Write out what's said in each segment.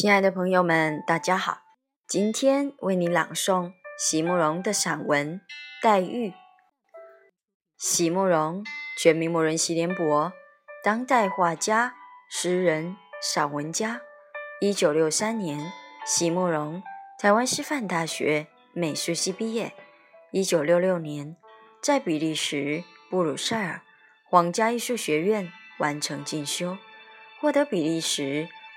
亲爱的朋友们，大家好！今天为你朗诵席慕容的散文《黛玉》。席慕容，全名慕人席联博，当代画家、诗人、散文家。一九六三年，席慕容台湾师范大学美术系毕业。一九六六年，在比利时布鲁塞尔皇家艺术学院完成进修，获得比利时。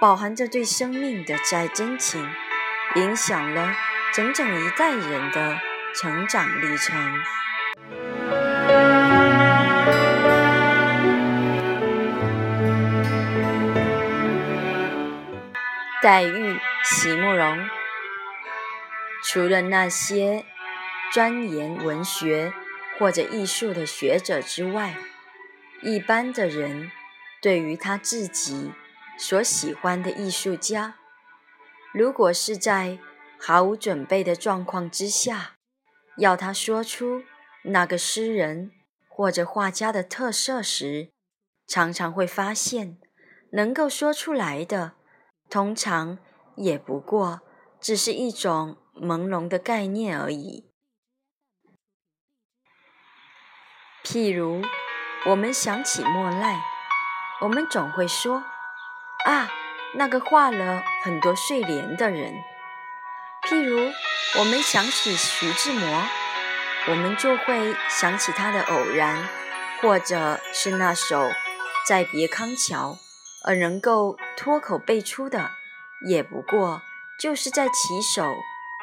饱含着对生命的再真情，影响了整整一代人的成长历程。黛玉，席慕容。除了那些钻研文学或者艺术的学者之外，一般的人对于他自己。所喜欢的艺术家，如果是在毫无准备的状况之下，要他说出那个诗人或者画家的特色时，常常会发现，能够说出来的，通常也不过只是一种朦胧的概念而已。譬如，我们想起莫奈，我们总会说。啊，那个画了很多睡莲的人。譬如，我们想起徐志摩，我们就会想起他的偶然，或者是那首《再别康桥》，而能够脱口背出的，也不过就是在起首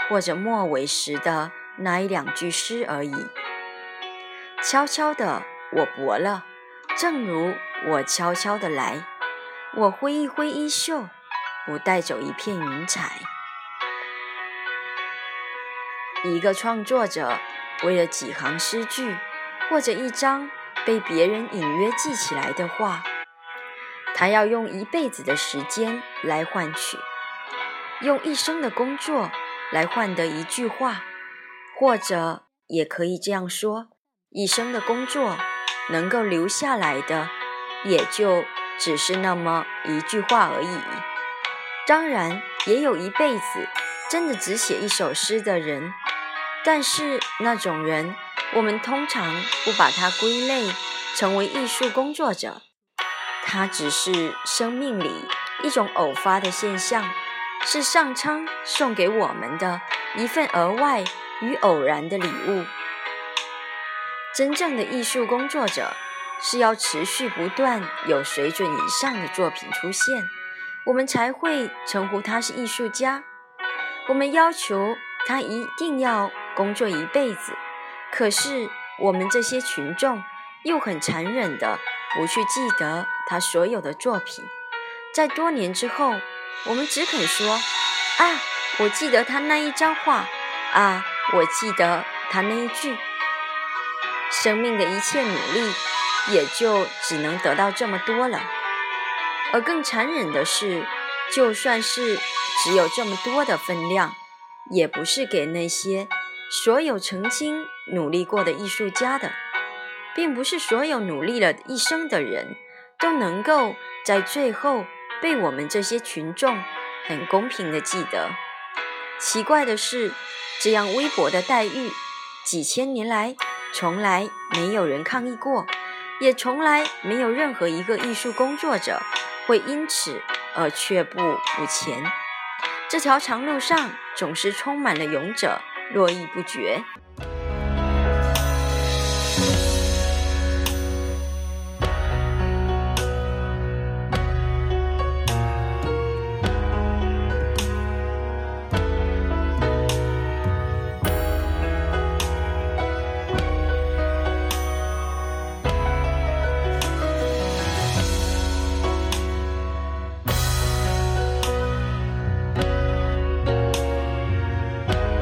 或者末尾时的那一两句诗而已。悄悄的，我泊了，正如我悄悄的来。我挥一挥衣袖，不带走一片云彩。一个创作者为了几行诗句，或者一张被别人隐约记起来的话，他要用一辈子的时间来换取，用一生的工作来换得一句话，或者也可以这样说：一生的工作能够留下来的，也就。只是那么一句话而已。当然，也有一辈子真的只写一首诗的人，但是那种人，我们通常不把他归类成为艺术工作者。他只是生命里一种偶发的现象，是上苍送给我们的一份额外与偶然的礼物。真正的艺术工作者。是要持续不断有水准以上的作品出现，我们才会称呼他是艺术家。我们要求他一定要工作一辈子，可是我们这些群众又很残忍的不去记得他所有的作品。在多年之后，我们只肯说：“啊，我记得他那一张画，啊，我记得他那一句。”生命的一切努力。也就只能得到这么多了。而更残忍的是，就算是只有这么多的分量，也不是给那些所有曾经努力过的艺术家的，并不是所有努力了一生的人都能够在最后被我们这些群众很公平的记得。奇怪的是，这样微薄的待遇，几千年来从来没有人抗议过。也从来没有任何一个艺术工作者会因此而却步不前。这条长路上总是充满了勇者，络绎不绝。